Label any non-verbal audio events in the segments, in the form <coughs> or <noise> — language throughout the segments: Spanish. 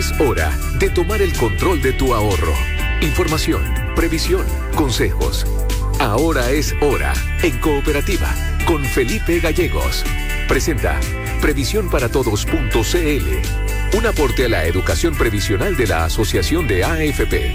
Es hora de tomar el control de tu ahorro. Información, previsión, consejos. Ahora es hora en Cooperativa con Felipe Gallegos. Presenta previsiónparatodos.cl. Un aporte a la educación previsional de la Asociación de AFP.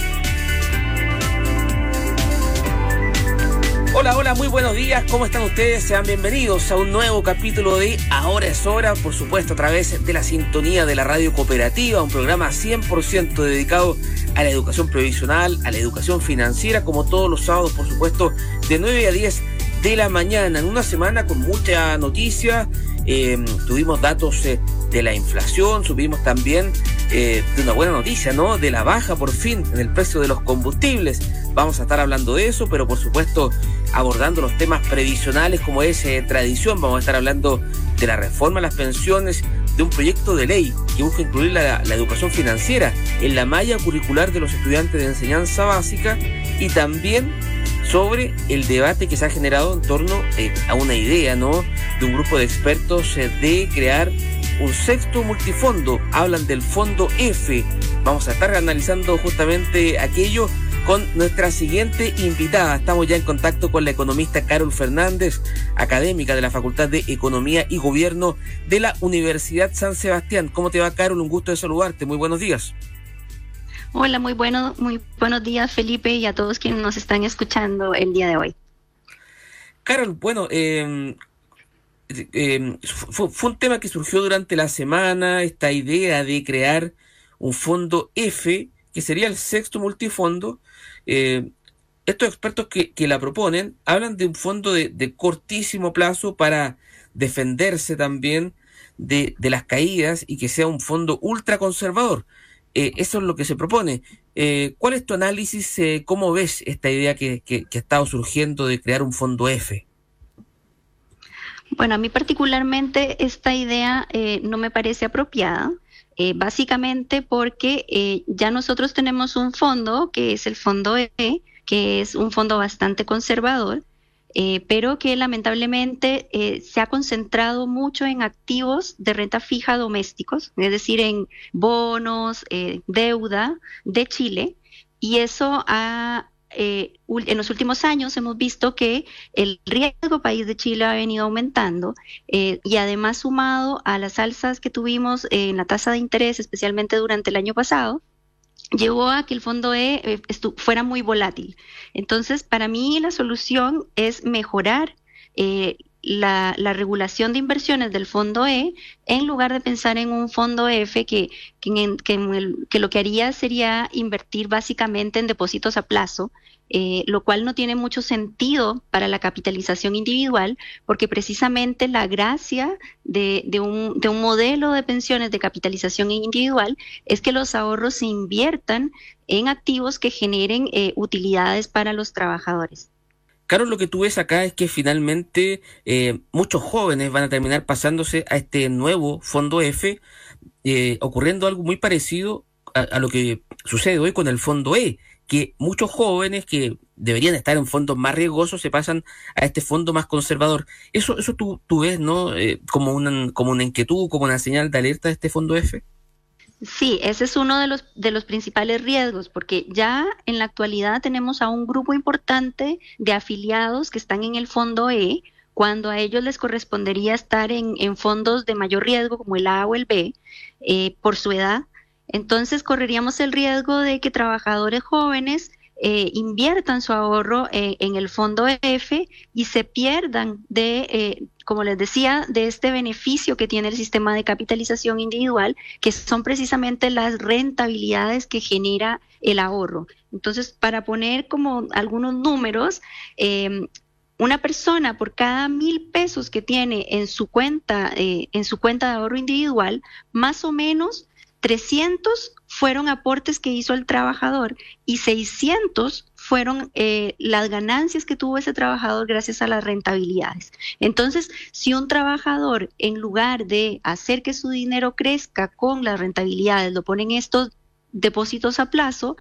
Hola, hola, muy buenos días. ¿Cómo están ustedes? Sean bienvenidos a un nuevo capítulo de Ahora es hora, por supuesto, a través de la sintonía de la radio cooperativa, un programa 100% dedicado a la educación previsional, a la educación financiera, como todos los sábados, por supuesto, de 9 a 10 de la mañana, en una semana con mucha noticia. Eh, tuvimos datos eh, de la inflación, subimos también eh, de una buena noticia, ¿no? De la baja por fin en el precio de los combustibles. Vamos a estar hablando de eso, pero por supuesto abordando los temas previsionales como es eh, tradición. Vamos a estar hablando de la reforma a las pensiones, de un proyecto de ley que busca incluir la, educación financiera en la malla curricular de los estudiantes de enseñanza básica y también sobre el debate que se ha generado en torno eh, a una idea, ¿no? De un grupo de expertos de crear un sexto multifondo. Hablan del fondo F. Vamos a estar analizando justamente aquello con nuestra siguiente invitada. Estamos ya en contacto con la economista Carol Fernández, académica de la Facultad de Economía y Gobierno de la Universidad San Sebastián. ¿Cómo te va, Carol? Un gusto de saludarte. Muy buenos días. Hola, muy, bueno, muy buenos días, Felipe, y a todos quienes nos están escuchando el día de hoy. Carol, bueno, eh, eh, fue, un tema que surgió durante la semana, esta idea de crear un fondo F, que sería el sexto multifondo. Eh, estos expertos que, la proponen hablan de un fondo de, cortísimo plazo para defenderse también de, las caídas y que sea un fondo ultra conservador. Eh, eso es lo que se propone. ¿Cuál es tu análisis? ¿Cómo ves esta idea que, que ha estado surgiendo de crear un fondo F? Bueno, a mí particularmente esta idea eh, no me parece apropiada. Eh, básicamente porque eh, ya nosotros tenemos un fondo que es el fondo E, que es un fondo bastante conservador, pero que lamentablemente se ha concentrado mucho en activos de renta fija domésticos, es decir, en bonos, deuda de Chile, y eso ha eh, en los últimos años hemos visto que el riesgo país de Chile ha venido aumentando eh, y además sumado a las alzas que tuvimos en la tasa de interés, especialmente durante el año pasado, llevó a que el fondo E eh, fuera muy volátil. Entonces, para mí la solución es mejorar la, regulación de inversiones del fondo E en lugar de pensar en un fondo F que, que, lo que haría sería invertir básicamente en depósitos a plazo, eh, lo cual no tiene mucho sentido para la capitalización individual, porque precisamente la gracia de, un, de un modelo de pensiones de capitalización individual es que los ahorros se inviertan en activos que generen eh, utilidades para los trabajadores. Carlos, lo que tú ves acá es que finalmente eh, muchos jóvenes van a terminar pasándose a este nuevo fondo F, eh, ocurriendo algo muy parecido a, lo que sucede hoy con el fondo E, que muchos jóvenes que deberían estar en fondos más riesgosos se pasan a este fondo más conservador. Eso, eso tú, tú ves, ¿no? Eh, como, una, como una inquietud, como una señal de alerta de este fondo F. Sí, ese es uno de los, de los principales riesgos, porque ya en la actualidad tenemos a un grupo importante de afiliados que están en el fondo E, cuando a ellos les correspondería estar en, en fondos de mayor riesgo como el A o el B, eh, por su edad. Entonces correríamos el riesgo de que trabajadores jóvenes eh, inviertan su ahorro eh, en el fondo F y se pierdan de, eh, como les decía, de este beneficio que tiene el sistema de capitalización individual, que son precisamente las rentabilidades que genera el ahorro. Entonces, para poner como algunos números, em, una persona por cada mil pesos que tiene en su cuenta, en su cuenta de ahorro individual, más o menos 300 fueron aportes que hizo el trabajador y 600 fueron eh, las ganancias que tuvo ese trabajador gracias a las rentabilidades. Entonces, si un trabajador, en lugar de hacer que su dinero crezca con las rentabilidades, lo pone en estos depósitos a plazo,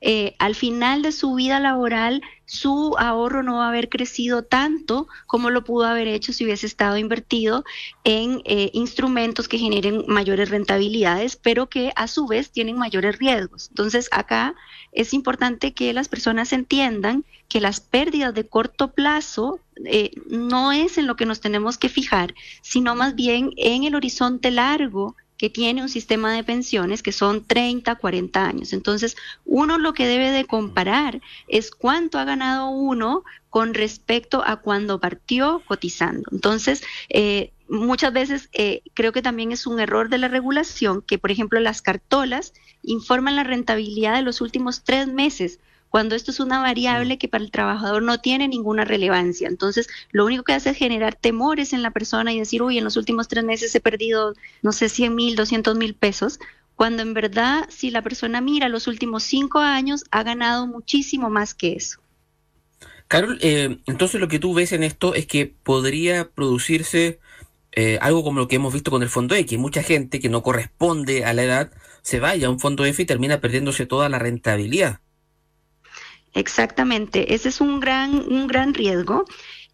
eh, al final de su vida laboral su ahorro no va a haber crecido tanto como lo pudo haber hecho si hubiese estado invertido en eh, instrumentos que generen mayores rentabilidades, pero que a su vez tienen mayores riesgos. Entonces, acá es importante que las personas entiendan que las pérdidas de corto plazo eh, no es en lo que nos tenemos que fijar, sino más bien en el horizonte largo que tiene un sistema de pensiones que son 30, 40 años. Entonces, uno lo que debe de comparar es cuánto ha ganado uno con respecto a cuando partió cotizando. Entonces, eh, muchas veces eh, creo que también es un error de la regulación que, por ejemplo, las cartolas informan la rentabilidad de los últimos tres meses cuando esto es una variable que para el trabajador no tiene ninguna relevancia. Entonces, lo único que hace es generar temores en la persona y decir, uy, en los últimos tres meses he perdido, no sé, 100 mil, 200 mil pesos, cuando en verdad, si la persona mira los últimos cinco años, ha ganado muchísimo más que eso. Carol, eh, entonces lo que tú ves en esto es que podría producirse eh, algo como lo que hemos visto con el fondo X. Mucha gente que no corresponde a la edad se vaya a un fondo F y termina perdiéndose toda la rentabilidad. Exactamente, ese es un gran, un gran riesgo.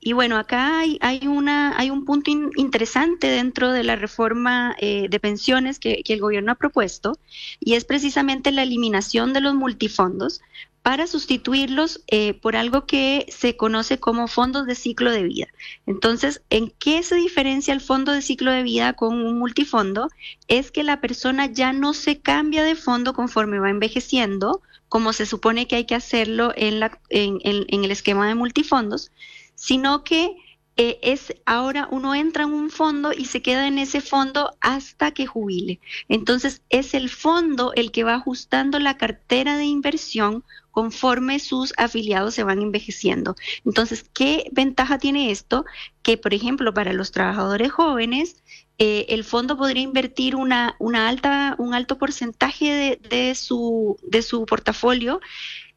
Y bueno, acá hay, hay, una, hay un punto interesante dentro de la reforma eh, de pensiones que, el gobierno ha propuesto, y es precisamente la eliminación de los multifondos para sustituirlos eh, por algo que se conoce como fondos de ciclo de vida. Entonces, ¿en qué se diferencia el fondo de ciclo de vida con un multifondo? Es que la persona ya no se cambia de fondo conforme va envejeciendo, como se supone que hay que hacerlo en, la, en, el esquema de multifondos, sino que eh, es ahora uno entra en un fondo y se queda en ese fondo hasta que jubile. Entonces es el fondo el que va ajustando la cartera de inversión conforme sus afiliados se van envejeciendo. Entonces, ¿qué ventaja tiene esto? Que, por ejemplo, para los trabajadores jóvenes, eh, el fondo podría invertir una, una alta, un alto porcentaje de, su, de su portafolio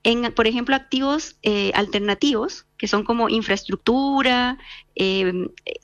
en, por ejemplo, activos eh, alternativos, que son como infraestructura, eh,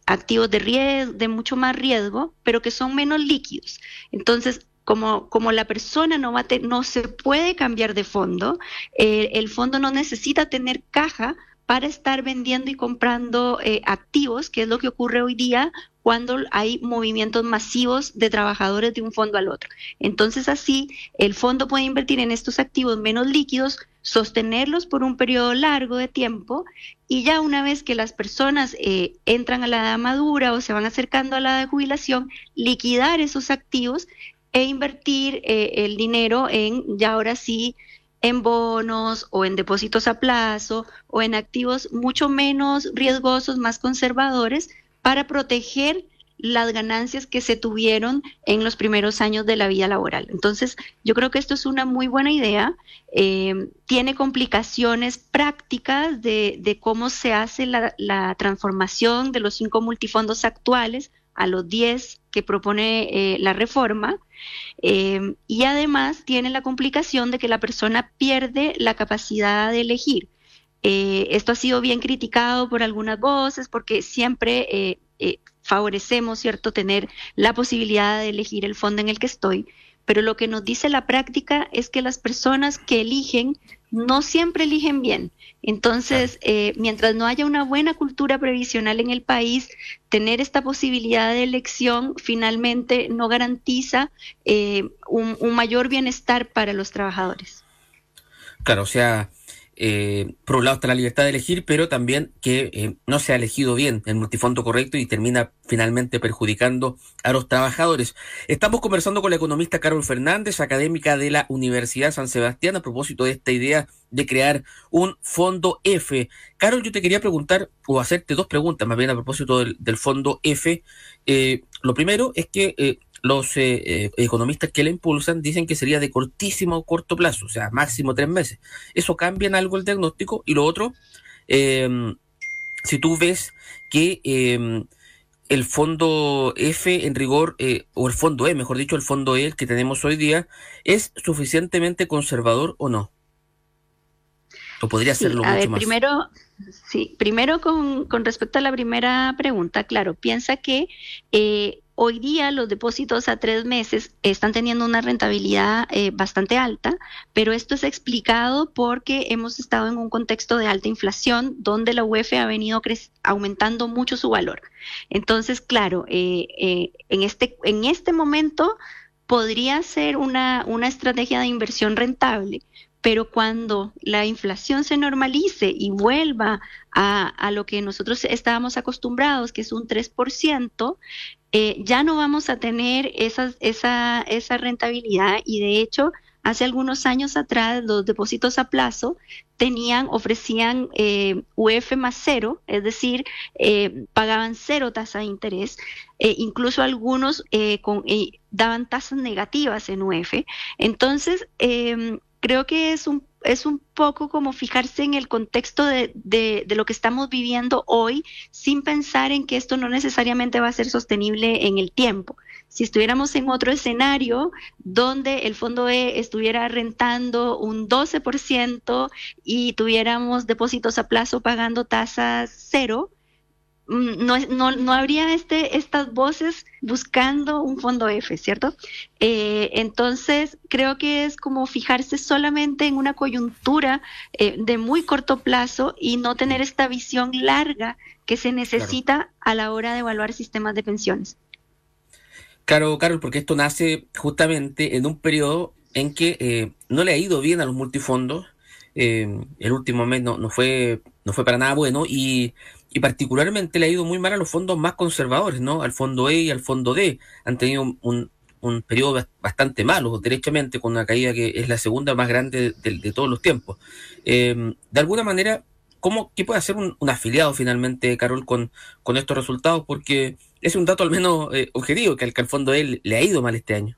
activos de, riesgo, de mucho más riesgo, pero que son menos líquidos. Entonces, como, como la persona no, va no se puede cambiar de fondo, el fondo no necesita tener caja para estar vendiendo y comprando activos, que es lo que ocurre hoy día cuando hay movimientos masivos de trabajadores de un fondo al otro. Entonces así el fondo puede invertir en estos activos menos líquidos, sostenerlos por un periodo largo de tiempo y ya una vez que las personas eh, entran a la edad madura o se van acercando a la edad de jubilación, liquidar esos activos e invertir eh, el dinero en ya ahora sí en bonos o en depósitos a plazo o en activos mucho menos riesgosos, más conservadores, para proteger las ganancias que se tuvieron en los primeros años de la vida laboral. Entonces, yo creo que esto es una muy buena idea. Eh, tiene complicaciones prácticas de, cómo se hace la, transformación de los cinco multifondos actuales a los diez que propone eh, la reforma. Eh, y además tiene la complicación de que la persona pierde la capacidad de elegir. Eh, esto ha sido bien criticado por algunas voces porque siempre eh, eh, favorecemos, ¿cierto?, tener la posibilidad de elegir el fondo en el que estoy, pero lo que nos dice la práctica es que las personas que eligen no siempre eligen bien. Entonces, mientras no haya una buena cultura previsional en el país, tener esta posibilidad de elección finalmente no garantiza un, un mayor bienestar para los trabajadores. Claro, o sea, eh, por un lado está la libertad de elegir, pero también que eh, no se ha elegido bien el multifondo correcto y termina finalmente perjudicando a los trabajadores. Estamos conversando con la economista Carol Fernández, académica de la Universidad San Sebastián, a propósito de esta idea de crear un fondo F. Carol, yo te quería preguntar o hacerte dos preguntas más bien a propósito del, fondo F. Eh, lo primero es que eh, los eh, eh, economistas que la impulsan dicen que sería de cortísimo o corto plazo, o sea, máximo tres meses. ¿Eso cambia en algo el diagnóstico? Y lo otro, em, si tú ves que em, el fondo F en rigor, eh, o el fondo E, mejor dicho, el fondo E, el que tenemos hoy día, ¿es suficientemente conservador o no? ¿O podría serlo mucho más? Primero, sí, primero con, con, respecto a la primera pregunta, claro, piensa que Hoy día los depósitos a tres meses están teniendo una rentabilidad eh, bastante alta, pero esto es explicado porque hemos estado en un contexto de alta inflación donde la UEF ha venido aumentando mucho su valor. Entonces, claro, eh, eh, en, este, en este momento podría ser una, una estrategia de inversión rentable, pero cuando la inflación se normalice y vuelva a, lo que nosotros estábamos acostumbrados, que es un 3%, eh, ya no vamos a tener esa, esa rentabilidad y de hecho hace algunos años atrás los depósitos a plazo tenían, ofrecían eh, UF más cero, es decir, eh, pagaban cero tasa de interés, incluso algunos con, daban tasas negativas en UF. Entonces, em, creo que es un, es un poco como fijarse en el contexto de, de, lo que estamos viviendo hoy sin pensar en que esto no necesariamente va a ser sostenible en el tiempo. Si estuviéramos en otro escenario donde el fondo E estuviera rentando un 12% y tuviéramos depósitos a plazo pagando tasas cero, no, no, no, habría este, estas voces buscando un fondo F, ¿cierto? Eh, entonces, creo que es como fijarse solamente en una coyuntura eh, de muy corto plazo y no tener esta visión larga que se necesita a la hora de evaluar sistemas de pensiones. Claro, Carol, porque esto nace justamente en un periodo en que eh, no le ha ido bien a los multifondos. el último mes no, no, fue, no fue para nada bueno y y particularmente le ha ido muy mal a los fondos más conservadores, ¿no? Al fondo E y al fondo D. Han tenido un, un periodo bastante malo, derechamente, con una caída que es la segunda más grande de, todos los tiempos. Em, de alguna manera, ¿cómo, ¿qué puede hacer un, afiliado finalmente, Carol, con, con estos resultados? Porque es un dato al menos eh, objetivo, que al, que al fondo E le ha ido mal este año.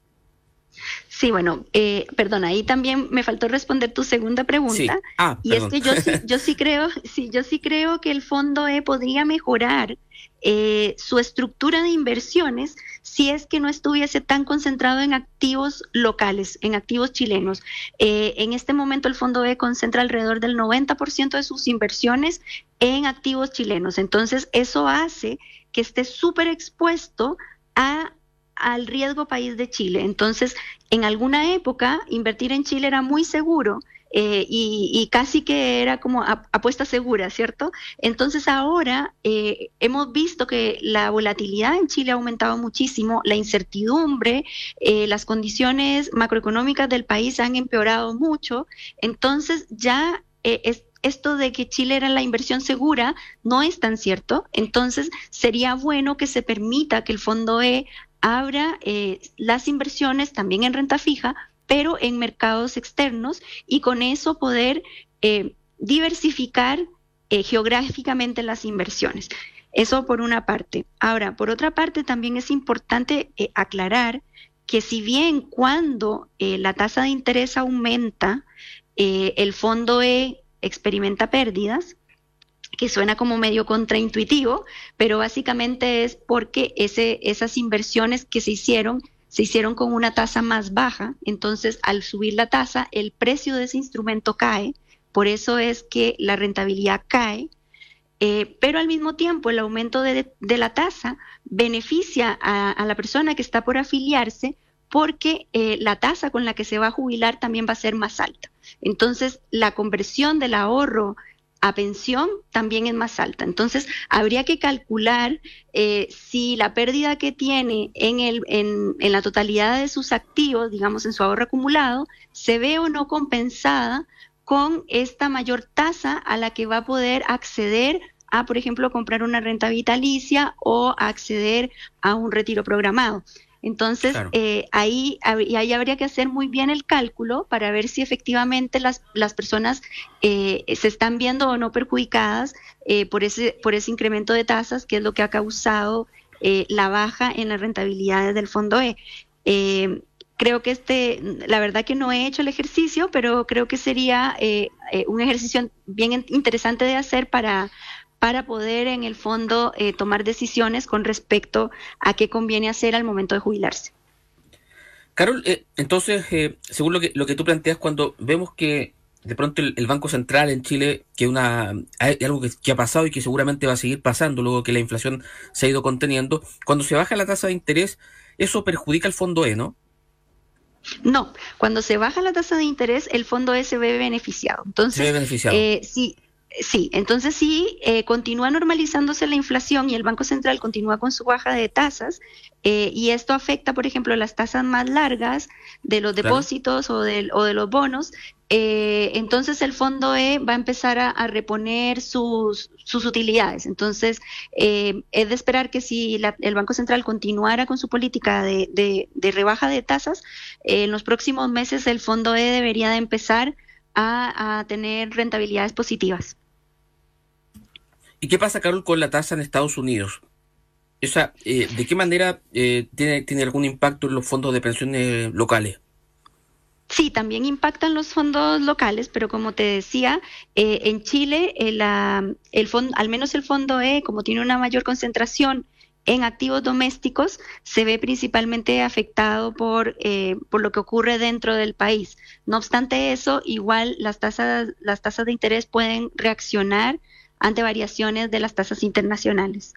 Sí, bueno, eh, perdón, ahí también me faltó responder tu segunda pregunta. Ah, y es que yo sí, <laughs> yo sí creo, sí, yo sí creo que el fondo E podría mejorar eh, su estructura de inversiones si es que no estuviese tan concentrado en activos locales, en activos chilenos. Eh, en este momento el fondo E concentra alrededor del 90% de sus inversiones en activos chilenos. Entonces, eso hace que esté súper expuesto a al riesgo país de Chile. Entonces, en alguna época, invertir en Chile era muy seguro. Eh, y, casi que era como apuesta segura, ¿cierto? Entonces ahora eh, hemos visto que la volatilidad en Chile ha aumentado muchísimo, la incertidumbre, eh, las condiciones macroeconómicas del país han empeorado mucho, entonces ya esto de que Chile era la inversión segura no es tan cierto, entonces sería bueno que se permita que el fondo E abra eh, las inversiones también en renta fija, pero en mercados externos y con eso poder eh, diversificar eh, geográficamente las inversiones. Eso por una parte. Ahora, por otra parte, también es importante aclarar que si bien cuando la tasa de interés aumenta, el fondo E experimenta pérdidas, que suena como medio contraintuitivo, pero básicamente es porque ese, esas inversiones que se hicieron se hicieron con una tasa más baja, entonces al subir la tasa el precio de ese instrumento cae, por eso es que la rentabilidad cae, eh, pero al mismo tiempo el aumento de, la tasa beneficia a, la persona que está por afiliarse porque eh, la tasa con la que se va a jubilar también va a ser más alta. Entonces, la conversión del ahorro a pensión también es más alta. Entonces, habría que calcular eh, si la pérdida que tiene en, el, en, en, la totalidad de sus activos, digamos, en su ahorro acumulado, se ve o no compensada con esta mayor tasa a la que va a poder acceder a, por ejemplo, comprar una renta vitalicia o acceder a un retiro programado. Entonces, eh, ahí, ahí habría que hacer muy bien el cálculo para ver si efectivamente las, las personas eh, se están viendo o no perjudicadas eh, por, ese, por ese incremento de tasas, que es lo que ha causado la baja en las rentabilidades del fondo E. creo que este, la verdad que no he hecho el ejercicio, pero creo que sería un ejercicio bien interesante de hacer para, para poder en el fondo eh, tomar decisiones con respecto a qué conviene hacer al momento de jubilarse. Carol, eh, entonces, eh, según lo que, lo que tú planteas, cuando vemos que de pronto el, Banco Central en Chile, que una hay algo que, ha pasado y que seguramente va a seguir pasando luego que la inflación se ha ido conteniendo, cuando se baja la tasa de interés, eso perjudica al fondo E, ¿no? No, cuando se baja la tasa de interés, el fondo E se ve beneficiado. Entonces, se ve beneficiado. Eh, sí, Sí, entonces sí, eh, continúa normalizándose la inflación y el Banco Central continúa con su baja de tasas eh, y esto afecta, por ejemplo, las tasas más largas de los depósitos o, de, o de los bonos. Eh, entonces el fondo E va a empezar a, reponer sus, sus, utilidades. Entonces es de esperar que si el Banco Central continuara con su política de, de, de rebaja de tasas, en los próximos meses el fondo E debería de empezar a, tener rentabilidades positivas. ¿Y qué pasa, Carol, con la tasa en Estados Unidos? Esa, eh, ¿De qué manera eh, tiene, tiene algún impacto en los fondos de pensiones locales? Sí, también impactan los fondos locales, pero como te decía, eh, en Chile, el, el fondo, al menos el fondo E, como tiene una mayor concentración en activos domésticos se ve principalmente afectado por, eh, por lo que ocurre dentro del país. No obstante eso, igual las tasas, las tasas de interés pueden reaccionar ante variaciones de las tasas internacionales.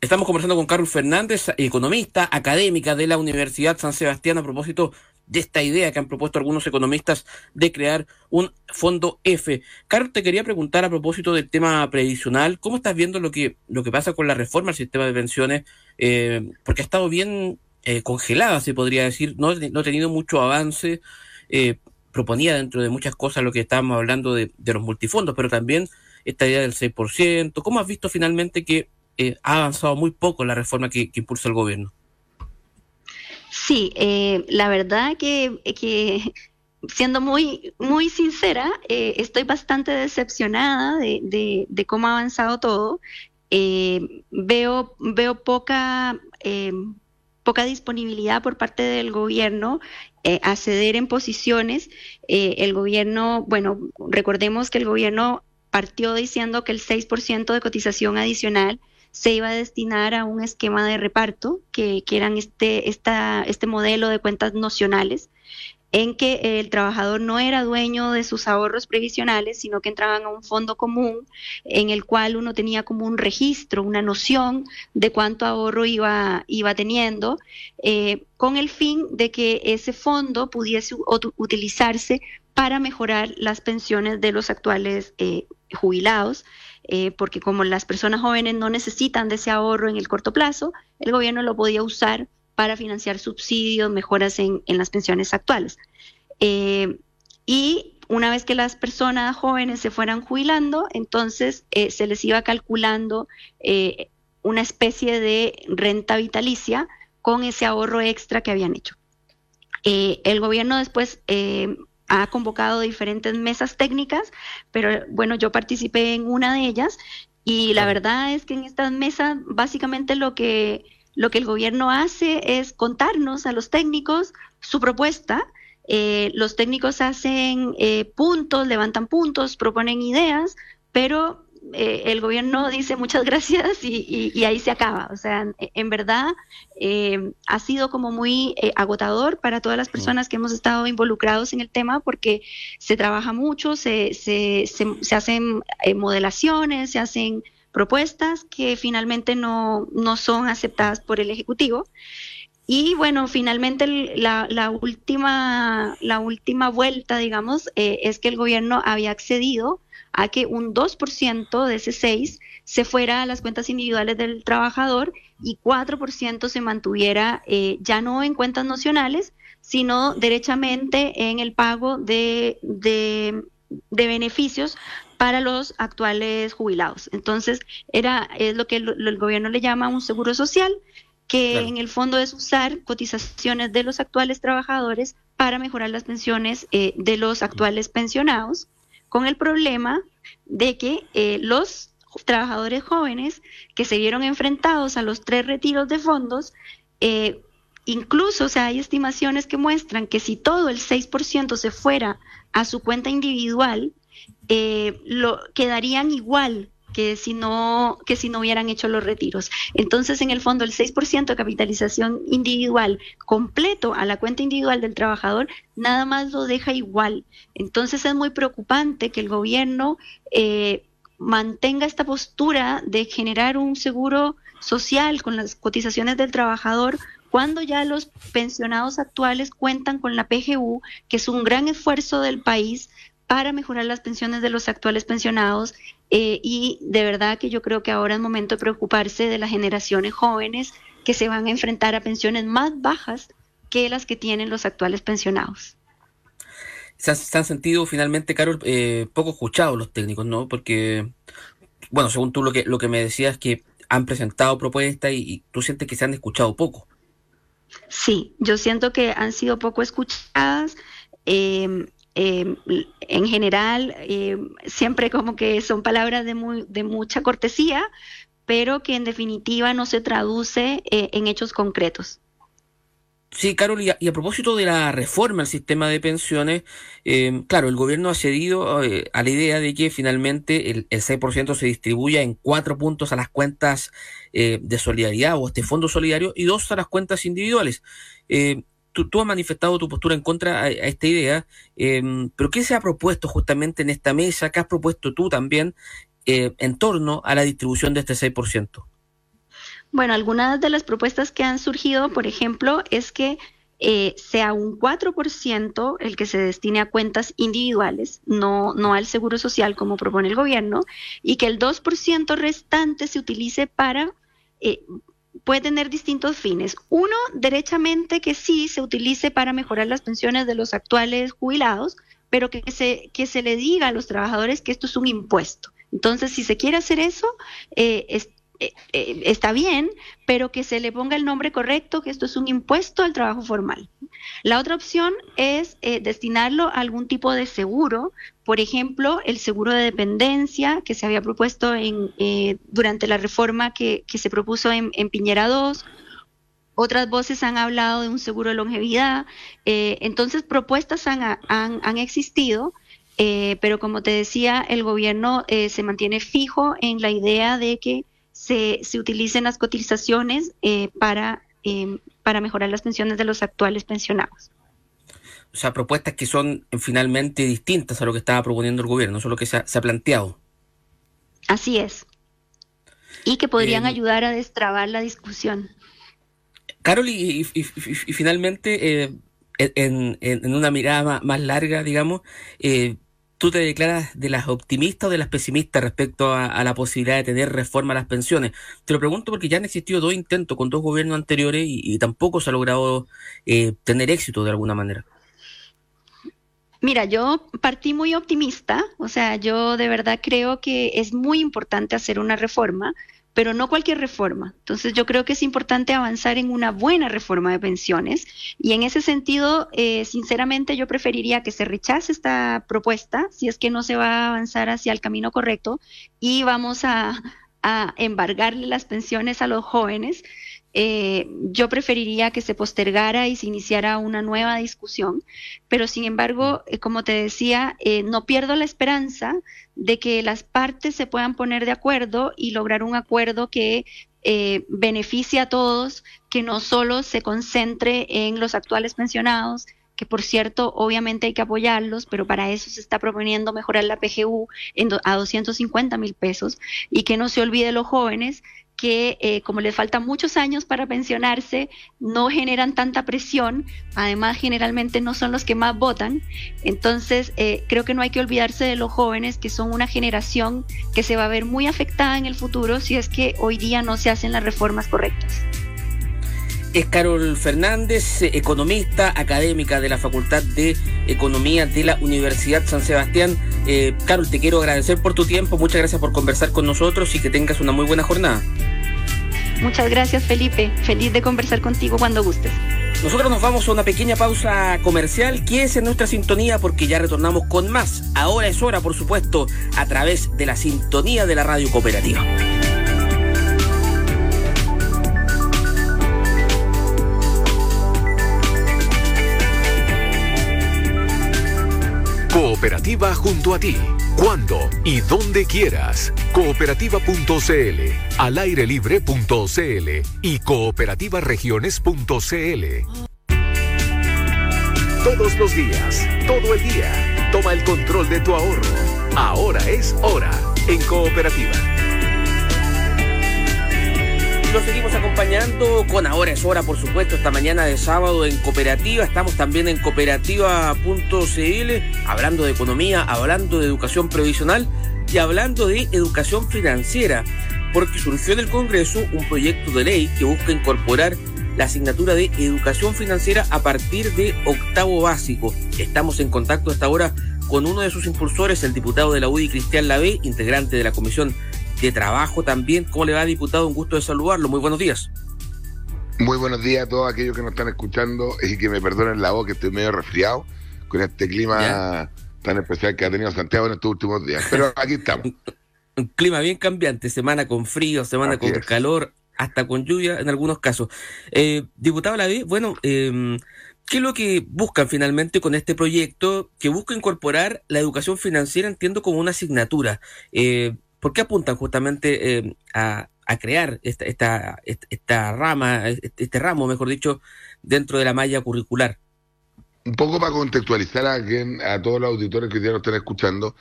Estamos conversando con Carlos Fernández, economista, académica de la Universidad San Sebastián, a propósito de esta idea que han propuesto algunos economistas de crear un fondo F. Carlos, te quería preguntar a propósito del tema previsional, ¿cómo estás viendo lo que, lo que pasa con la reforma al sistema de pensiones? Eh, porque ha estado bien eh, congelada, se podría decir, no, no ha tenido mucho avance. Eh, proponía dentro de muchas cosas lo que estábamos hablando de, los multifondos, pero también esta idea del 6%. ¿Cómo has visto finalmente que ha avanzado muy poco la reforma que impulsa el gobierno? Sí, eh, la verdad que, siendo muy, muy sincera, eh, estoy bastante decepcionada de, cómo ha avanzado todo. Eh, veo, veo poca, poca disponibilidad por parte del gobierno a ceder en posiciones. el gobierno, bueno, recordemos que el gobierno partió diciendo que el 6% de cotización adicional se iba a destinar a un esquema de reparto, que, que eran este, esta, este modelo de cuentas nocionales, en que el trabajador no era dueño de sus ahorros previsionales, sino que entraban a un fondo común en el cual uno tenía como un registro, una noción de cuánto ahorro iba, iba teniendo, eh, con el fin de que ese fondo pudiese utilizarse para mejorar las pensiones de los actuales eh, jubilados eh, porque como las personas jóvenes no necesitan de ese ahorro en el corto plazo, el gobierno lo podía usar para financiar subsidios, mejoras en, las pensiones actuales. Eh, y una vez que las personas jóvenes se fueran jubilando, entonces eh, se les iba calculando una especie de renta vitalicia con ese ahorro extra que habían hecho. el gobierno después ha convocado diferentes mesas técnicas, pero bueno, yo participé en una de ellas y la verdad es que en estas mesas básicamente lo que, lo que el gobierno hace es contarnos a los técnicos su propuesta. Eh, los técnicos hacen eh, puntos, levantan puntos, proponen ideas, pero eh, el gobierno dice muchas gracias y, ahí se acaba. O sea, en, verdad eh, ha sido como muy eh, agotador para todas las personas que hemos estado involucrados en el tema porque se trabaja mucho, se, se, se, hacen modelaciones, se hacen propuestas que finalmente no, no son aceptadas por el Ejecutivo. Y bueno, finalmente la, la, última, la última vuelta, digamos, es que el gobierno había accedido a que un 2% de ese 6 se fuera a las cuentas individuales del trabajador y 4% se mantuviera eh, ya no en cuentas nocionales, sino derechamente en el pago de, de, beneficios para los actuales jubilados. Entonces, era es lo que el, gobierno le llama un seguro social, que en el fondo es usar cotizaciones de los actuales trabajadores para mejorar las pensiones eh, de los actuales pensionados con el problema de que eh, los trabajadores jóvenes que se vieron enfrentados a los tres retiros de fondos, eh, incluso o sea, hay estimaciones que muestran que si todo el 6% se fuera a su cuenta individual, eh, lo, quedarían igual que si no que si no hubieran hecho los retiros. Entonces, en el fondo el 6% de capitalización individual completo a la cuenta individual del trabajador nada más lo deja igual. Entonces, es muy preocupante que el gobierno eh, mantenga esta postura de generar un seguro social con las cotizaciones del trabajador cuando ya los pensionados actuales cuentan con la PGU, que es un gran esfuerzo del país para mejorar las pensiones de los actuales pensionados eh, y de verdad que yo creo que ahora es momento de preocuparse de las generaciones jóvenes que se van a enfrentar a pensiones más bajas que las que tienen los actuales pensionados. Se han, sentido finalmente, Carol, eh, poco escuchados los técnicos, ¿no? Porque, bueno, según tú lo que, lo que me decías, que han presentado propuestas y tú sientes que se han escuchado poco. Sí, yo siento que han sido poco escuchadas. Em, em, en general, em, siempre como que son palabras de, muy, de mucha cortesía, pero que en definitiva no se traduce eh, en hechos concretos. Sí, Carol, y a, propósito de la reforma al sistema de pensiones, eh, claro, el gobierno ha cedido eh, a la idea de que finalmente el, el 6% se distribuya en cuatro puntos a las cuentas eh, de solidaridad o este fondo solidario y dos a las cuentas individuales. Tú, has manifestado tu postura en contra a, esta idea, pero ¿qué se ha propuesto justamente en esta mesa? ¿Qué has propuesto tú también en torno a la distribución de este 6%? Bueno, algunas de las propuestas que han surgido, por ejemplo, es que eh, sea un 4% el que se destine a cuentas individuales, no, no al seguro social como propone el gobierno, y que el 2% restante se utilice para, eh, puede tener distintos fines. Uno, derechamente que sí se utilice para mejorar las pensiones de los actuales jubilados, pero que se, que se le diga a los trabajadores que esto es un impuesto. Entonces, si se quiere hacer eso, eh, eh, eh, está bien, pero que se le ponga el nombre correcto, que esto es un impuesto al trabajo formal. La otra opción es eh, destinarlo a algún tipo de seguro, por ejemplo, el seguro de dependencia que se había propuesto en, durante la reforma que, se propuso en, Piñera 2. Otras voces han hablado de un seguro de longevidad. entonces, propuestas han, han existido. pero como te decía, el gobierno se mantiene fijo en la idea de que se, se utilicen las cotizaciones eh, para, eh, para mejorar las pensiones de los actuales pensionados. O sea, propuestas que son eh, finalmente distintas a lo que estaba proponiendo el gobierno, eso es lo que se ha, planteado. Así es. Y que podrían ayudar a destrabar la discusión. Carol, y, finalmente, en, en, una mirada más, larga, digamos, ¿Tú te declaras de las optimistas o de las pesimistas respecto a, la posibilidad de tener reforma a las pensiones? Te lo pregunto porque ya han existido dos intentos con dos gobiernos anteriores y, tampoco se ha logrado eh, tener éxito de alguna manera. Mira, yo partí muy optimista, o sea, yo de verdad creo que es muy importante hacer una reforma pero no cualquier reforma. Entonces yo creo que es importante avanzar en una buena reforma de pensiones y en ese sentido, eh, sinceramente, yo preferiría que se rechace esta propuesta si es que no se va a avanzar hacia el camino correcto y vamos a, a embargarle las pensiones a los jóvenes eh, yo preferiría que se postergara y se iniciara una nueva discusión, pero sin embargo, eh, como te decía, eh, no pierdo la esperanza de que las partes se puedan poner de acuerdo y lograr un acuerdo que beneficie a todos, que no solo se concentre en los actuales pensionados, que por cierto, obviamente hay que apoyarlos, pero para eso se está proponiendo mejorar la PGU en a 250 mil pesos y que no se olvide los jóvenes que eh, como les faltan muchos años para pensionarse, no generan tanta presión, además generalmente no son los que más votan, entonces eh, creo que no hay que olvidarse de los jóvenes, que son una generación que se va a ver muy afectada en el futuro si es que hoy día no se hacen las reformas correctas. Es Carol Fernández, eh, economista académica de la Facultad de Economía de la Universidad San Sebastián. Carol, te quiero agradecer por tu tiempo, muchas gracias por conversar con nosotros y que tengas una muy buena jornada. Muchas gracias Felipe, feliz de conversar contigo cuando gustes. Nosotros nos vamos a una pequeña pausa comercial. es en nuestra sintonía porque ya retornamos con más. Ahora es hora, por supuesto, a través de la sintonía de la radio cooperativa. Cooperativa junto a ti, cuando y donde quieras. Cooperativa.cl, al aire y cooperativaregiones.cl. Todos los días, todo el día, toma el control de tu ahorro. Ahora es hora en Cooperativa. Nos seguimos acompañando con Ahora es Hora, por supuesto, esta mañana de sábado en Cooperativa. Estamos también en cooperativa.cl, hablando de economía, hablando de educación previsional y hablando de educación financiera, porque surgió en el Congreso un proyecto de ley que busca incorporar la asignatura de educación financiera a partir de octavo básico. Estamos en contacto hasta ahora con uno de sus impulsores, el diputado de la UDI, Cristian Lavé, integrante de la Comisión de trabajo también. ¿Cómo le va, diputado? Un gusto de saludarlo. Muy buenos días. Muy buenos días a todos aquellos que nos están escuchando y que me perdonen la voz, que estoy medio resfriado con este clima tan especial que ha tenido Santiago en estos últimos días. Pero aquí estamos. <laughs> Un clima bien cambiante, semana con frío, semana con calor, hasta con lluvia en algunos casos. Eh, diputado Laví, bueno, eh, ¿qué es lo que buscan finalmente con este proyecto que busca incorporar la educación financiera, entiendo, como una asignatura? Eh, ¿Por qué apuntan justamente eh, a, crear esta, esta, esta rama, este, este ramo, mejor dicho, dentro de la malla curricular? Un poco para contextualizar a, alguien, a todos los auditores que ya nos están escuchando,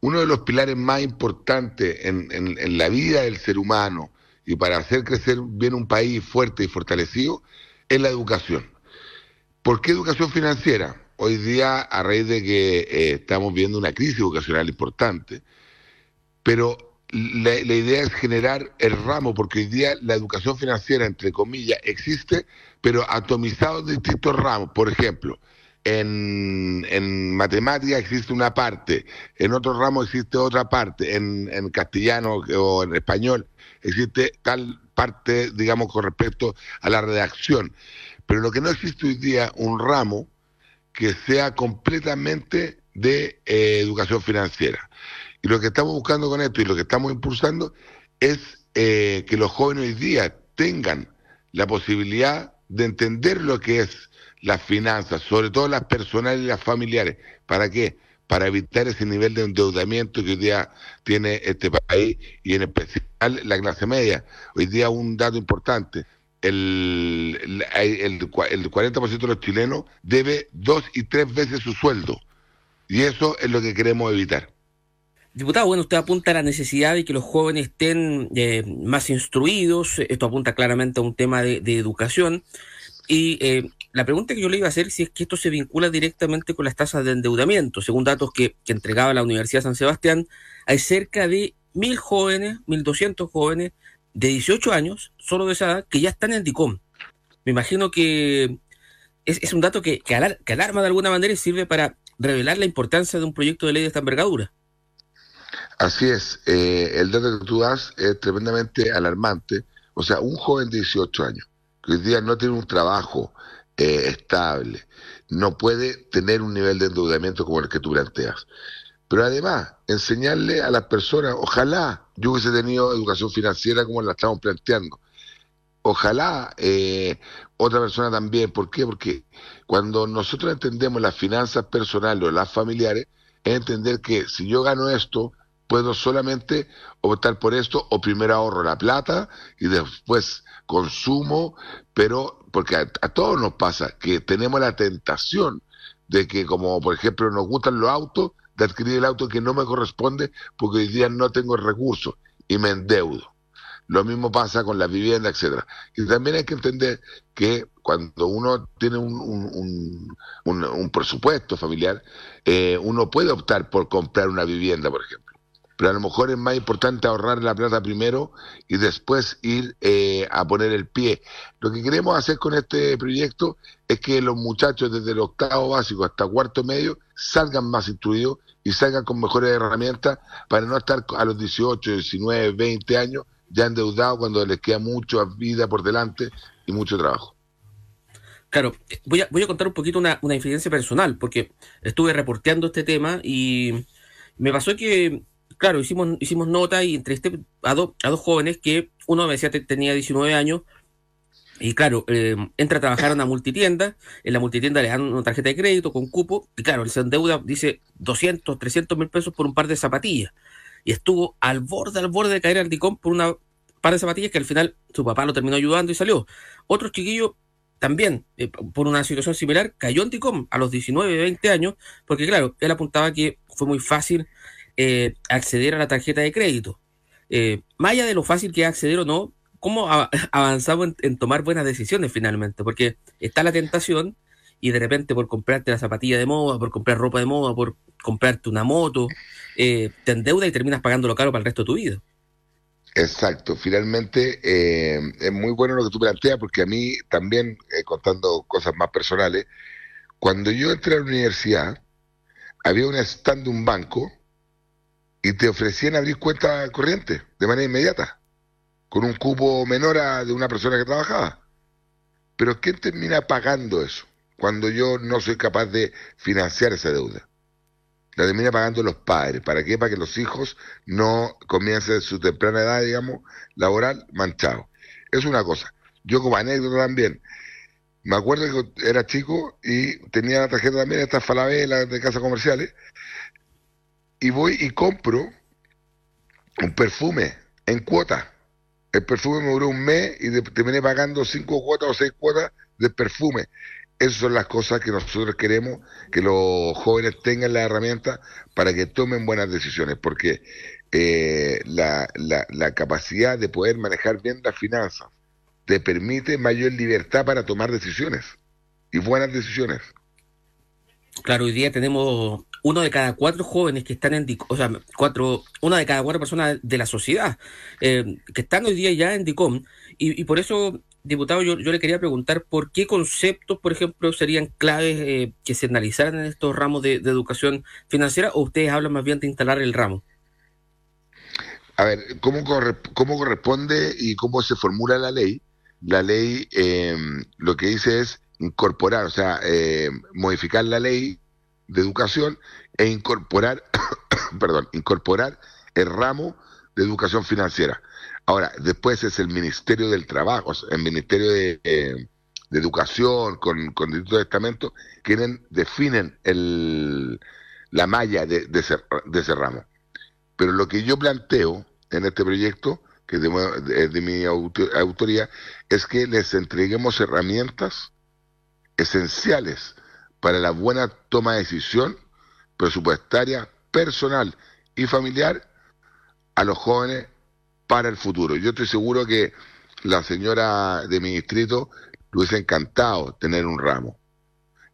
uno de los pilares más importantes en, en, la vida del ser humano y para hacer crecer bien un país fuerte y fortalecido es la educación. ¿Por qué educación financiera? Hoy día, a raíz de que eh, estamos viendo una crisis educacional importante, pero la, idea es generar el ramo, porque hoy día la educación financiera, entre comillas, existe, pero atomizado en distintos ramos. Por ejemplo, en, en matemática existe una parte, en otro ramo existe otra parte, en, en castellano o en español existe tal parte, digamos, con respecto a la redacción. Pero lo que no existe hoy día, un ramo que sea completamente de eh, educación financiera. Y lo que estamos buscando con esto y lo que estamos impulsando es eh, que los jóvenes hoy día tengan la posibilidad de entender lo que es las finanzas, sobre todo las personales y las familiares. ¿Para qué? Para evitar ese nivel de endeudamiento que hoy día tiene este país y en especial la clase media. Hoy día un dato importante, el, el, el 40% de los chilenos debe dos y tres veces su sueldo. Y eso es lo que queremos evitar. Diputado, bueno, usted apunta a la necesidad de que los jóvenes estén eh, más instruidos, esto apunta claramente a un tema de, educación, y eh, la pregunta que yo le iba a hacer si es que esto se vincula directamente con las tasas de endeudamiento. Según datos que, entregaba la Universidad de San Sebastián, hay cerca de mil jóvenes, mil doscientos jóvenes de 18 años, solo de esa edad, que ya están en DICOM. Me imagino que es, un dato que, alarma de alguna manera y sirve para revelar la importancia de un proyecto de ley de esta envergadura. Así es, eh, el dato que tú das es tremendamente alarmante. O sea, un joven de 18 años, que hoy día no tiene un trabajo eh, estable, no puede tener un nivel de endeudamiento como el que tú planteas. Pero además, enseñarle a las personas, ojalá yo hubiese tenido educación financiera como la estamos planteando. Ojalá eh, otra persona también. ¿Por qué? Porque cuando nosotros entendemos las finanzas personales o las familiares, es entender que si yo gano esto, puedo solamente optar por esto o primero ahorro la plata y después consumo, pero porque a, todos nos pasa que tenemos la tentación de que como por ejemplo nos gustan los autos, de adquirir el auto que no me corresponde porque hoy día no tengo recursos y me endeudo. Lo mismo pasa con la vivienda, etcétera. Y también hay que entender que cuando uno tiene un, un, presupuesto familiar, eh, uno puede optar por comprar una vivienda, por ejemplo pero a lo mejor es más importante ahorrar la plata primero y después ir eh, a poner el pie. Lo que queremos hacer con este proyecto es que los muchachos desde el octavo básico hasta cuarto medio salgan más instruidos y salgan con mejores herramientas para no estar a los 18, 19, 20 años ya endeudados cuando les queda mucha vida por delante y mucho trabajo. Claro, voy a, voy a contar un poquito una, una personal, porque estuve reporteando este tema y me pasó que claro, hicimos, hicimos nota y entrevisté a, a dos jóvenes que uno me decía que tenía 19 años Y claro, eh, entra a trabajar a una multitienda, en la multitienda le dan una tarjeta de crédito con cupo, y claro, él se endeuda, dice, 200, 300 mil pesos por un par de zapatillas. Y estuvo al borde, al borde de caer al DICOM por una par de zapatillas que al final su papá lo terminó ayudando y salió. Otro chiquillo también, eh, por una situación similar, cayó en DICOM a los 19, 20 años, porque claro, él apuntaba que fue muy fácil eh, acceder a la tarjeta de crédito. Eh, más allá de lo fácil que es acceder o no, ¿cómo <laughs> avanzamos en, tomar buenas decisiones finalmente? Porque está la tentación y de repente por comprarte la zapatilla de moda, por comprar ropa de moda, por comprarte una moto, te endeudas y terminas pagándolo caro para el resto de tu vida. Exacto, finalmente eh, es muy bueno lo que tú planteas porque a mí también, eh, contando cosas más personales, cuando yo entré a la universidad, había un stand de un banco y te ofrecían abrir cuenta corriente de manera inmediata, con un cupo menor a de una persona que trabajaba. Pero ¿quién termina pagando eso cuando yo no soy capaz de financiar esa deuda? la termina pagando los padres. ¿Para qué? Para que los hijos no comiencen su temprana edad, digamos, laboral manchado. Es una cosa. Yo como anécdota también, me acuerdo que era chico y tenía la tarjeta también, estas falabelas de casas comerciales, y voy y compro un perfume en cuota. El perfume me duró un mes y terminé pagando cinco cuotas o seis cuotas de perfume. Esas son las cosas que nosotros queremos que los jóvenes tengan la herramienta para que tomen buenas decisiones, porque eh, la, la, capacidad de poder manejar bien las finanzas te permite mayor libertad para tomar decisiones y buenas decisiones. Claro, hoy día tenemos uno de cada cuatro jóvenes que están en, o sea, cuatro, una de cada cuatro personas de la sociedad eh, que están hoy día ya en DICOM y, y por eso diputado, yo, le quería preguntar por qué conceptos, por ejemplo, serían claves eh, que se analizaran en estos ramos de, educación financiera o ustedes hablan más bien de instalar el ramo. A ver, ¿cómo, cómo corresponde y cómo se formula la ley? La ley eh, lo que dice es incorporar, o sea, eh, modificar la ley de educación e incorporar, <coughs> perdón, incorporar el ramo de educación financiera. Ahora, después es el Ministerio del Trabajo, el Ministerio de, eh, Educación, con, con distintos estamentos, quienes definen el, la malla de, de, ese, ramo. Pero lo que yo planteo en este proyecto, que es de, de mi autoría, es que les entreguemos herramientas esenciales para la buena toma de decisión presupuestaria, personal y familiar a los jóvenes para el futuro. Yo estoy seguro que la señora de mi distrito le hubiese encantado tener un ramo.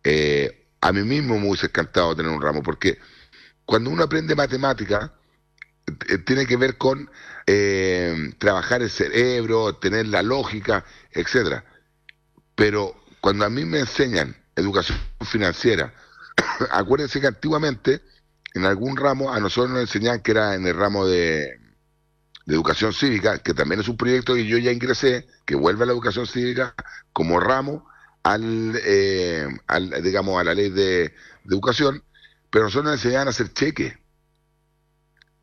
Eh, a mí mismo me hubiese encantado tener un ramo, porque cuando uno aprende matemática, eh, tiene que ver con eh, trabajar el cerebro, tener la lógica, etcétera. Pero cuando a mí me enseñan educación financiera, <coughs> acuérdense que antiguamente en algún ramo a nosotros nos enseñaban que era en el ramo de de educación cívica, que también es un proyecto que yo ya ingresé, que vuelve a la educación cívica como ramo al, eh, digamos, a la ley de, educación, pero nosotros nos enseñaban a hacer cheque.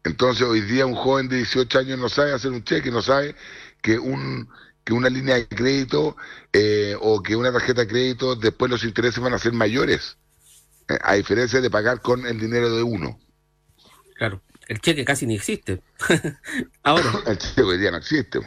Entonces hoy día un joven de 18 años no sabe hacer un cheque, no sabe que un que una línea de crédito eh, o que una tarjeta de crédito después los intereses van a ser mayores, eh, a diferencia de pagar con el dinero de uno. Claro el cheque casi ni existe. <laughs> Ahora. <laughs> El cheque hoy día no existe.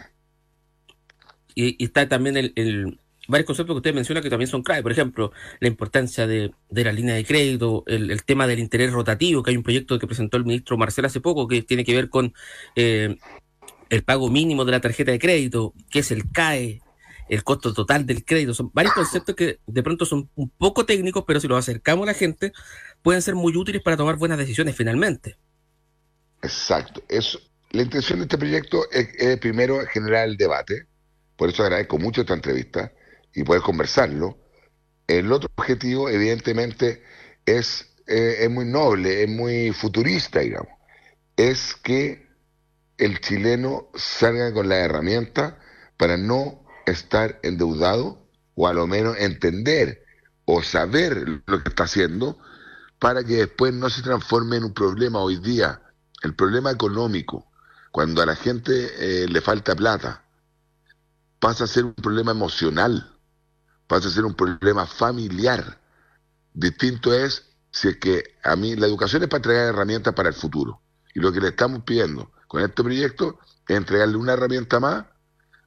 Y, está también el, varios conceptos que usted menciona que también son clave. Por ejemplo, la importancia de, la línea de crédito, el, tema del interés rotativo, que hay un proyecto que presentó el ministro Marcel hace poco que tiene que ver con eh, el pago mínimo de la tarjeta de crédito, que es el CAE, el costo total del crédito. Son varios conceptos que de pronto son un poco técnicos, pero si los acercamos a la gente, pueden ser muy útiles para tomar buenas decisiones finalmente. Exacto. Es, la intención de este proyecto es, primero generar el debate, por eso agradezco mucho esta entrevista y poder conversarlo. El otro objetivo, evidentemente, es, eh, es muy noble, es muy futurista, digamos. Es que el chileno salga con la herramienta para no estar endeudado o a lo menos entender o saber lo que está haciendo para que después no se transforme en un problema hoy día el problema económico, cuando a la gente eh, le falta plata, pasa a ser un problema emocional, pasa a ser un problema familiar. Distinto es si es que a mí la educación es para entregar herramientas para el futuro. Y lo que le estamos pidiendo con este proyecto entregarle una herramienta más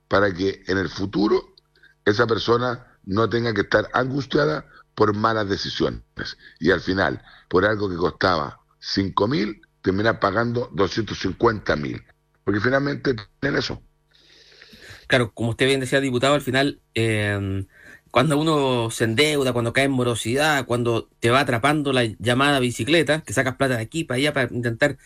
para que en el futuro esa persona no tenga que estar angustiada por malas decisiones. Y al final, por algo que costaba 5 mil, termina pagando 250 mil. Porque finalmente tienen eso. Claro, como usted bien decía, diputado, al final, eh, cuando uno se endeuda, cuando cae en morosidad, cuando te va atrapando la llamada bicicleta, que sacas plata de aquí para allá para intentar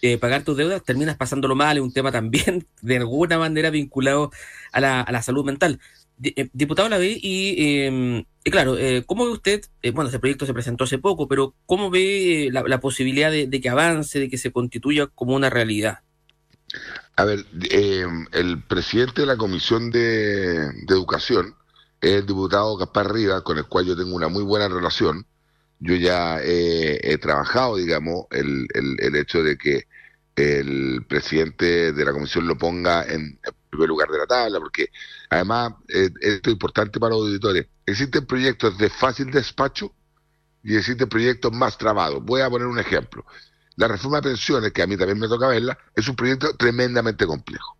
eh, pagar tus deudas, terminas pasándolo mal, es un tema también <laughs> de alguna manera vinculado a la, salud mental. Eh, diputado la ve y, y claro, eh, ¿cómo ve usted? Eh, bueno, ese proyecto se presentó hace poco, pero ¿cómo ve la, la posibilidad de, que avance, de que se constituya como una realidad? A ver, eh, el presidente de la Comisión de, Educación el diputado Gaspar Rivas, con el cual yo tengo una muy buena relación. Yo ya he trabajado, digamos, el, el, el hecho de que el presidente de la comisión lo ponga en, primer lugar de la tabla, porque además eh, esto es importante para los auditores. Existen proyectos de fácil despacho y existen proyectos más trabados. Voy a poner un ejemplo. La reforma de pensiones, que a mí también me toca verla, es un proyecto tremendamente complejo.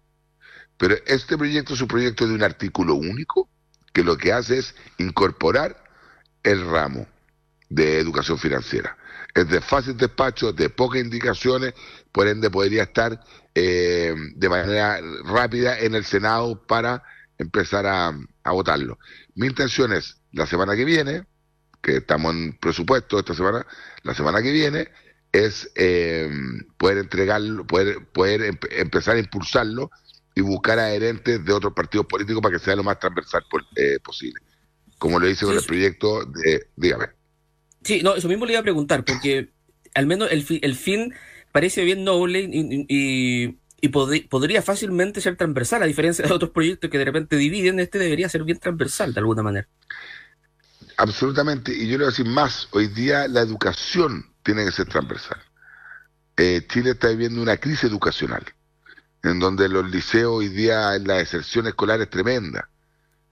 Pero este proyecto es un proyecto de un artículo único que lo que hace es incorporar el ramo de educación financiera. Es de fácil despacho, de pocas indicaciones, por ende podría estar eh, de manera rápida en el Senado para empezar a, votarlo. Mi intención es la semana que viene, que estamos en presupuesto esta semana, la semana que viene es eh, poder entregarlo, poder, poder em empezar a impulsarlo y buscar adherentes de otros partidos políticos para que sea lo más transversal por, eh, posible. Como lo hice sí, con el proyecto de, dígame. Sí, no, eso mismo le iba a preguntar, porque al menos el, fi, el fin parece bien noble y, y, y pod podría fácilmente ser transversal, a diferencia de otros proyectos que de repente dividen, este debería ser bien transversal de alguna manera. Absolutamente, y yo le voy a decir más, hoy día la educación tiene que ser transversal. Eh, Chile está viviendo una crisis educacional, en donde los liceos hoy día la deserción escolar es tremenda,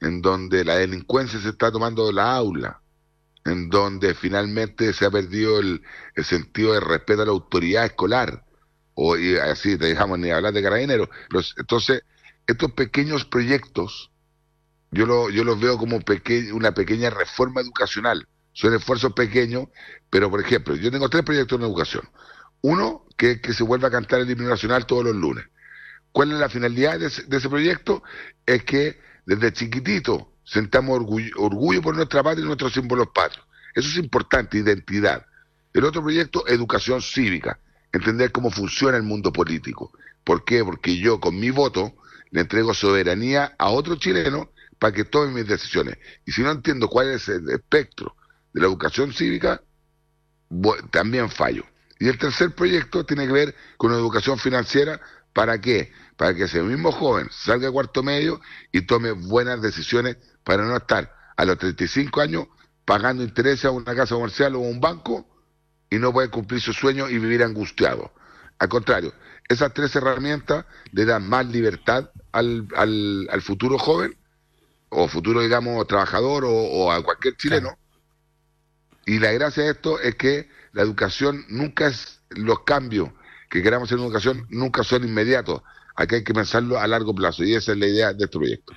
en donde la delincuencia se está tomando la aula, en donde finalmente se ha perdido el, sentido de respeto a la autoridad escolar, o y así te dejamos ni hablar de carabineros. Entonces, estos pequeños proyectos, yo, lo, yo los veo como una pequeña reforma educacional. Son esfuerzos pequeños, pero por ejemplo, yo tengo tres proyectos en educación. Uno, que, que se vuelva a cantar el himno nacional todos los lunes. ¿Cuál es la finalidad de ese, de ese proyecto? Es que desde chiquitito sentamos orgullo, por nuestra patria y nuestros símbolos patrios. Eso es importante, identidad. El otro proyecto, educación cívica, entender cómo funciona el mundo político. ¿Por qué? Porque yo con mi voto le entrego soberanía a otro chileno para que tome mis decisiones. Y si no entiendo cuál es el espectro de la educación cívica, también fallo. Y el tercer proyecto tiene que ver con educación financiera. ¿Para qué? Para que ese mismo joven salga a cuarto medio y tome buenas decisiones para no estar a los 35 años pagando intereses a una casa comercial o a un banco y no poder cumplir su sueño y vivir angustiado. Al contrario, esas tres herramientas le dan más libertad al, al, al futuro joven o futuro, digamos, trabajador o, o a cualquier chileno. Y la gracia de esto es que la educación nunca es los cambios que queramos en educación nunca son inmediatos. Aquí hay que pensarlo a largo plazo y esa es la idea de este proyecto.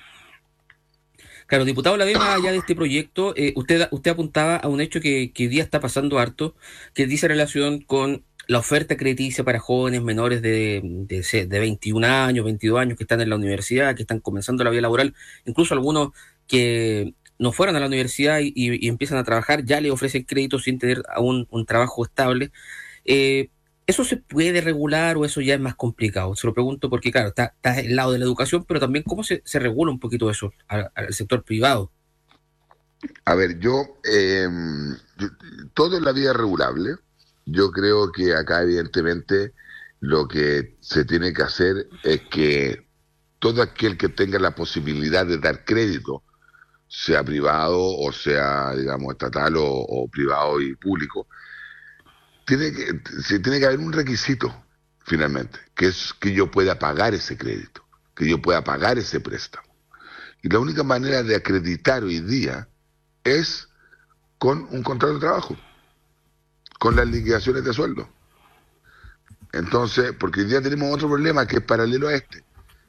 Claro, diputado la más allá de este proyecto, eh, usted, usted apuntaba a un hecho que, que hoy día está pasando harto, que dice relación con la oferta crediticia para jóvenes menores de, de, de 21 años, 22 años que están en la universidad, que están comenzando la vida laboral, incluso algunos que no fueron a la universidad y, y, empiezan a trabajar, ya le ofrecen créditos sin tener aún un trabajo estable. Eh, ¿Eso se puede regular o eso ya es más complicado? Se lo pregunto porque, claro, está, está el lado de la educación, pero también cómo se, se regula un poquito eso al, sector privado. A ver, yo, eh, todo en la vida es regulable. Yo creo que acá, evidentemente, lo que se tiene que hacer es que todo aquel que tenga la posibilidad de dar crédito, sea privado o sea, digamos, estatal o, o privado y público, tiene que, se tiene que haber un requisito, finalmente, que es que yo pueda pagar ese crédito, que yo pueda pagar ese préstamo. Y la única manera de acreditar hoy día es con un contrato de trabajo, con las liquidaciones de sueldo. Entonces, porque hoy día tenemos otro problema que es paralelo a este.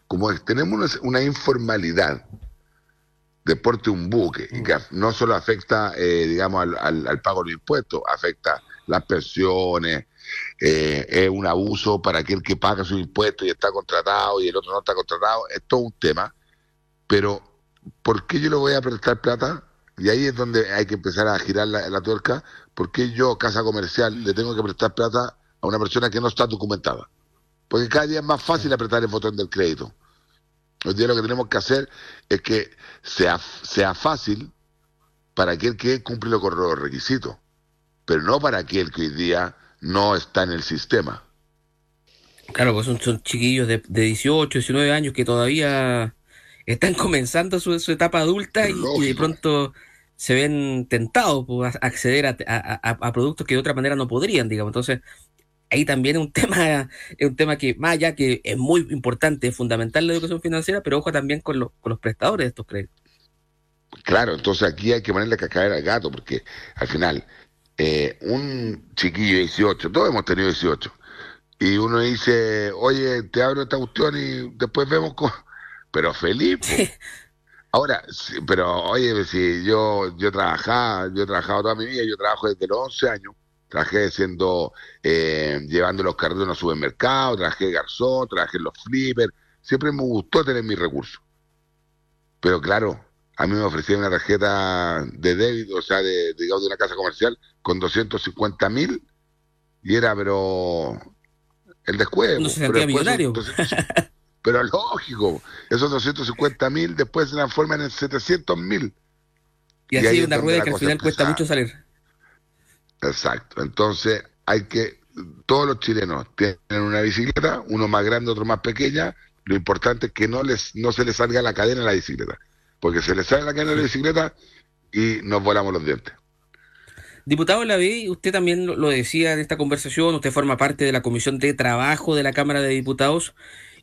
Como tenemos una, informalidad de porte un buque y que no solo afecta, eh, digamos, al, pago de los impuestos, afecta las pensiones, eh, es un abuso para aquel que paga sus impuestos y está contratado y el otro no está contratado, es todo un tema. Pero, ¿por qué yo le voy a prestar plata? Y ahí es donde hay que empezar a girar la, la tuerca. ¿Por qué yo, casa comercial, le tengo que prestar plata a una persona que no está documentada? Porque cada día es más fácil apretar el botón del crédito. Hoy día lo que tenemos que hacer es que sea, sea fácil para aquel que cumple los requisitos, pero no para aquel que hoy día no está en el sistema. Claro, pues son, son chiquillos de, de 18, 19 años que todavía están <laughs> comenzando su, etapa adulta y, de pronto se ven tentados por pues, acceder a, productos que de otra manera no podrían, digamos. Entonces, ahí también es un <laughs> tema, es un tema que más allá que es muy importante, es fundamental la educación financiera, pero ojo también con, con los prestadores de estos créditos. Claro, entonces aquí hay que ponerle caer al gato, porque al final, eh, un chiquillo de 18, todos hemos tenido 18, y uno dice, oye, te abro esta cuestión y después vemos cómo <laughs> pero Felipe. <laughs> Ahora, pero oye, si yo yo trabajaba, yo he trabajado toda mi vida, yo trabajo desde los 11 años, trabajé siendo, eh, llevando los carritos a los supermercados, trabajé garzón, trabajé en los flippers, siempre me gustó tener mis recursos. Pero claro, a mí me ofrecían una tarjeta de débito, o sea, de, digamos, de una casa comercial con 250 mil y era, pero el descuento. No se sentía millonario. Pero lógico, esos 250 mil después se transforman en 700 mil. Y, así una rueda que al final cuesta mucho salir. Exacto. Entonces hay que, todos los chilenos tienen una bicicleta, uno más grande, otro más pequeña. Lo importante es que no, les, no se les salga la cadena a la bicicleta. Porque se les sale la cadena a la bicicleta y nos volamos los dientes. Diputado Laví, usted también lo decía en esta conversación, usted forma parte de la Comisión de Trabajo de la Cámara de Diputados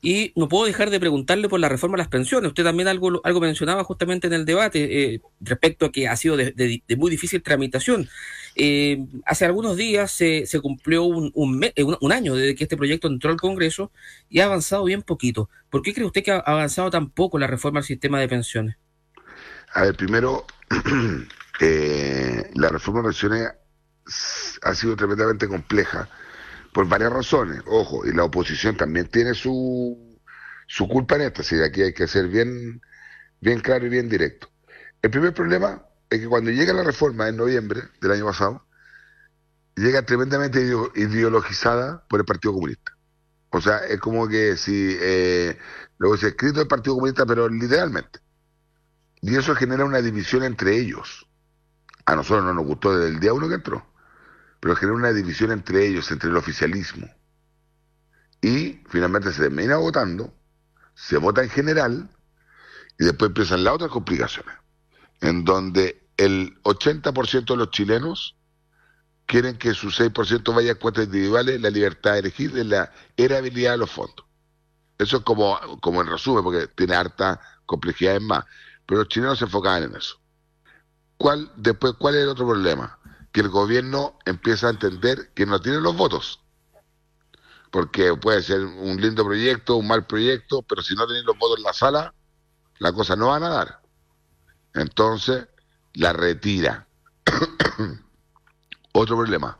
y no puedo dejar de preguntarle por la reforma a las pensiones. Usted también algo, algo mencionaba justamente en el debate eh, respecto a que ha sido de, muy difícil tramitación. Eh, hace algunos días se, se cumplió un, eh, un, un, año desde que este proyecto entró al Congreso y ha avanzado bien poquito. ¿Por qué cree usted que ha avanzado tan poco la reforma al sistema de pensiones? A ver, primero, <clears throat> la reforma de pensiones ha sido tremendamente compleja por varias razones, ojo, y la oposición también tiene su, su culpa en esto, así que aquí hay que ser bien, bien claro y bien directo. El primer problema es que cuando llega la reforma en noviembre del año pasado, llega tremendamente ideologizada por el Partido Comunista. O sea, es como que si eh, lo se escrito el Partido Comunista, pero literalmente. Y eso genera una división entre ellos. A nosotros no nos gustó desde el día uno que entró pero genera una división entre ellos, entre el oficialismo. Y finalmente se termina votando, se vota en general, y después empiezan las otras complicaciones, en donde el 80% de los chilenos quieren que su 6% vaya a cuentas individuales, la libertad de elegir, de la erabilidad de los fondos. Eso es como, como en resumen, porque tiene harta complejidad más. Pero los chilenos se enfocaban en eso. ¿Cuál, después, ¿Cuál es el otro problema? que el gobierno empieza a entender que no tiene los votos. Porque puede ser un lindo proyecto, un mal proyecto, pero si no tienen los votos en la sala, la cosa no van a dar. Entonces, la retira. <coughs> Otro problema.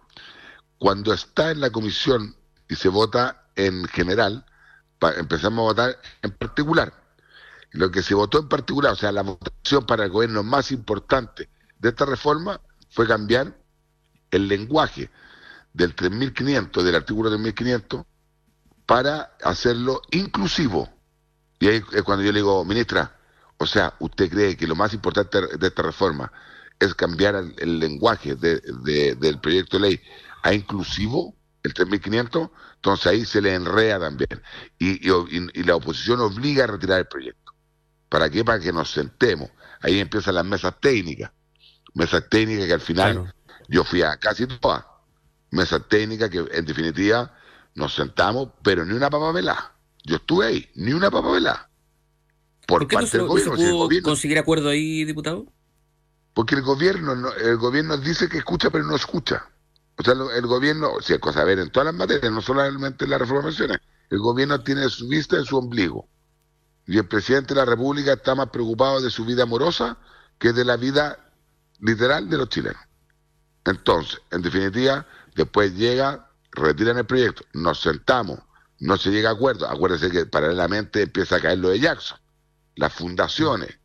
Cuando está en la comisión y se vota en general, empezamos a votar en particular. Lo que se votó en particular, o sea, la votación para el gobierno más importante de esta reforma fue cambiar el lenguaje del 3500, del artículo 3500, para hacerlo inclusivo. Y ahí es cuando yo le digo, ministra, o sea, ¿usted cree que lo más importante de esta reforma es cambiar el, lenguaje del proyecto de ley a inclusivo, el 3500? Entonces ahí se le enrea también. Y, la oposición obliga a retirar el proyecto. ¿Para qué? Para que nos sentemos. Ahí empiezan las mesas técnicas. Mesas técnicas que al final... Yo fui a casi todas mesas técnicas que en definitiva nos sentamos, pero ni una papabela. Yo estuve ahí, ni una papabela. por, qué parte no del gobierno. pudo conseguir acuerdo ahí, diputado? Porque el gobierno, el gobierno dice que escucha, pero no escucha. O sea, el gobierno, si es cosa a ver en todas las materias, no solamente en la reforma de pensiones, el gobierno tiene su vista en su ombligo. Y el presidente de la República está más preocupado de su vida amorosa que de la vida literal de los chilenos. Entonces, en definitiva, después llega, retiran el proyecto, nos sentamos, no se llega a acuerdo. Acuérdense que paralelamente empieza a caer lo de Jackson, las fundaciones.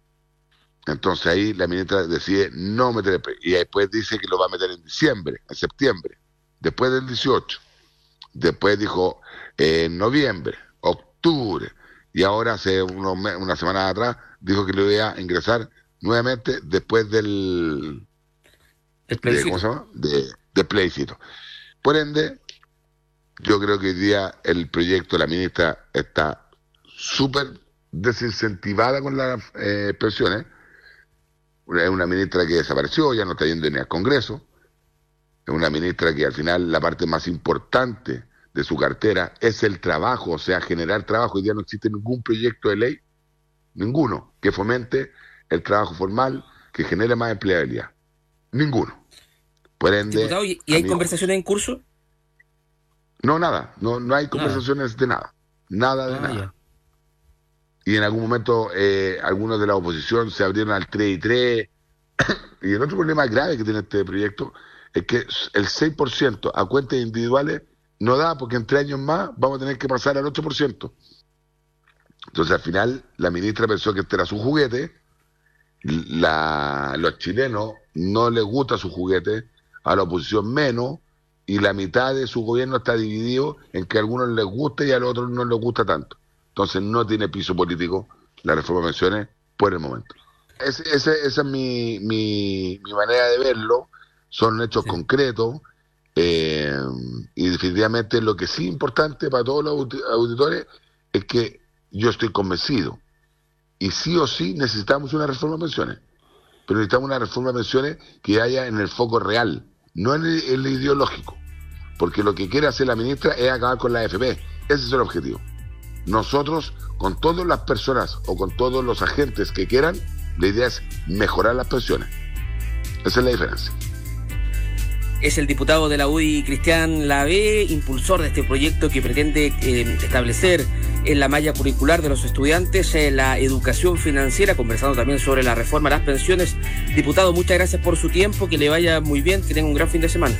Entonces ahí la ministra decide no meter el proyecto. Y después dice que lo va a meter en diciembre, en septiembre, después del 18. Después dijo en noviembre, octubre. Y ahora hace unos una semana atrás dijo que lo iba a ingresar nuevamente después del plebiscito. De, plebiscito. Por ende, yo creo que hoy día el proyecto de la ministra está súper desincentivada con las eh, pensiones. Es una ministra que desapareció, ya no está yendo ni al Congreso. Es una ministra que al final la parte más importante de su cartera es el trabajo, o sea, generar trabajo. Hoy día no existe ningún proyecto de ley, ninguno, que fomente el trabajo formal, que genere más empleabilidad. Ninguno. Por ende, ¿y hay conversaciones en curso? No, nada. No, no hay conversaciones de nada. Nada de ah, nada. Y en algún momento eh, algunos de la oposición se abrieron al 3 y 3. <coughs> y el otro problema grave que tiene este proyecto es que el 6% a cuentas individuales no da porque en tres años más vamos a tener que pasar al 8%. Entonces al final la ministra pensó que este era su juguete la, los chilenos no les gusta su juguete, a la oposición menos, y la mitad de su gobierno está dividido en que a algunos les gusta y a los otros no les gusta tanto. Entonces no tiene piso político la reforma de pensiones por el momento. esa es mi, mi, manera de verlo, son hechos concretos, eh, y definitivamente lo que sí es importante para todos los auditores es que yo estoy convencido y sí o sí necesitamos una reforma de pensiones. Pero necesitamos una reforma de pensiones que haya en el foco real, no en el, ideológico. Porque lo que quiere hacer la ministra es acabar con la AFP. Ese es el objetivo. Nosotros, con todas las personas o con todos los agentes que quieran, la idea es mejorar las pensiones. Esa es la diferencia es el diputado de la UDI Cristian Lave, impulsor de este proyecto que pretende eh, establecer en la malla curricular de los estudiantes eh, la educación financiera, conversando también sobre la reforma de las pensiones. Diputado, muchas gracias por su tiempo, que le vaya muy bien, que tenga un gran fin de semana.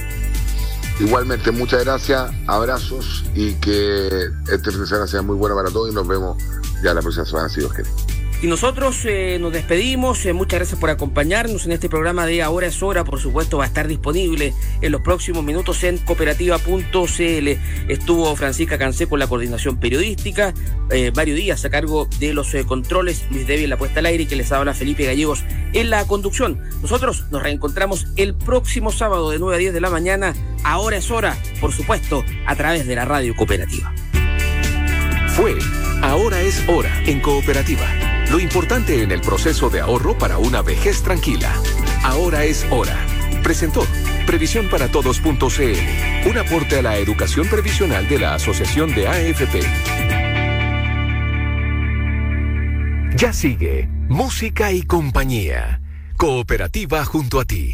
Igualmente, muchas gracias, abrazos y que este fin de semana sea muy bueno para todos y nos vemos ya la próxima semana, si Dios quiere. Y nosotros eh, nos despedimos. Eh, muchas gracias por acompañarnos en este programa de Ahora es Hora. Por supuesto, va a estar disponible en los próximos minutos en cooperativa.cl. Estuvo Francisca Cancé con la coordinación periodística, eh, varios días a cargo de los controles, Luis Devi en la puesta al aire y que les habla Felipe Gallegos en la conducción. Nosotros nos reencontramos el próximo sábado de 9 a 10 de la mañana. Ahora es Hora, por supuesto, a través de la radio cooperativa. Fue Ahora es Hora en cooperativa lo importante en el proceso de ahorro para una vejez tranquila. Ahora es hora. Presentó Previsión para un aporte a la educación previsional de la Asociación de AFP. Ya sigue Música y Compañía. Cooperativa junto a ti.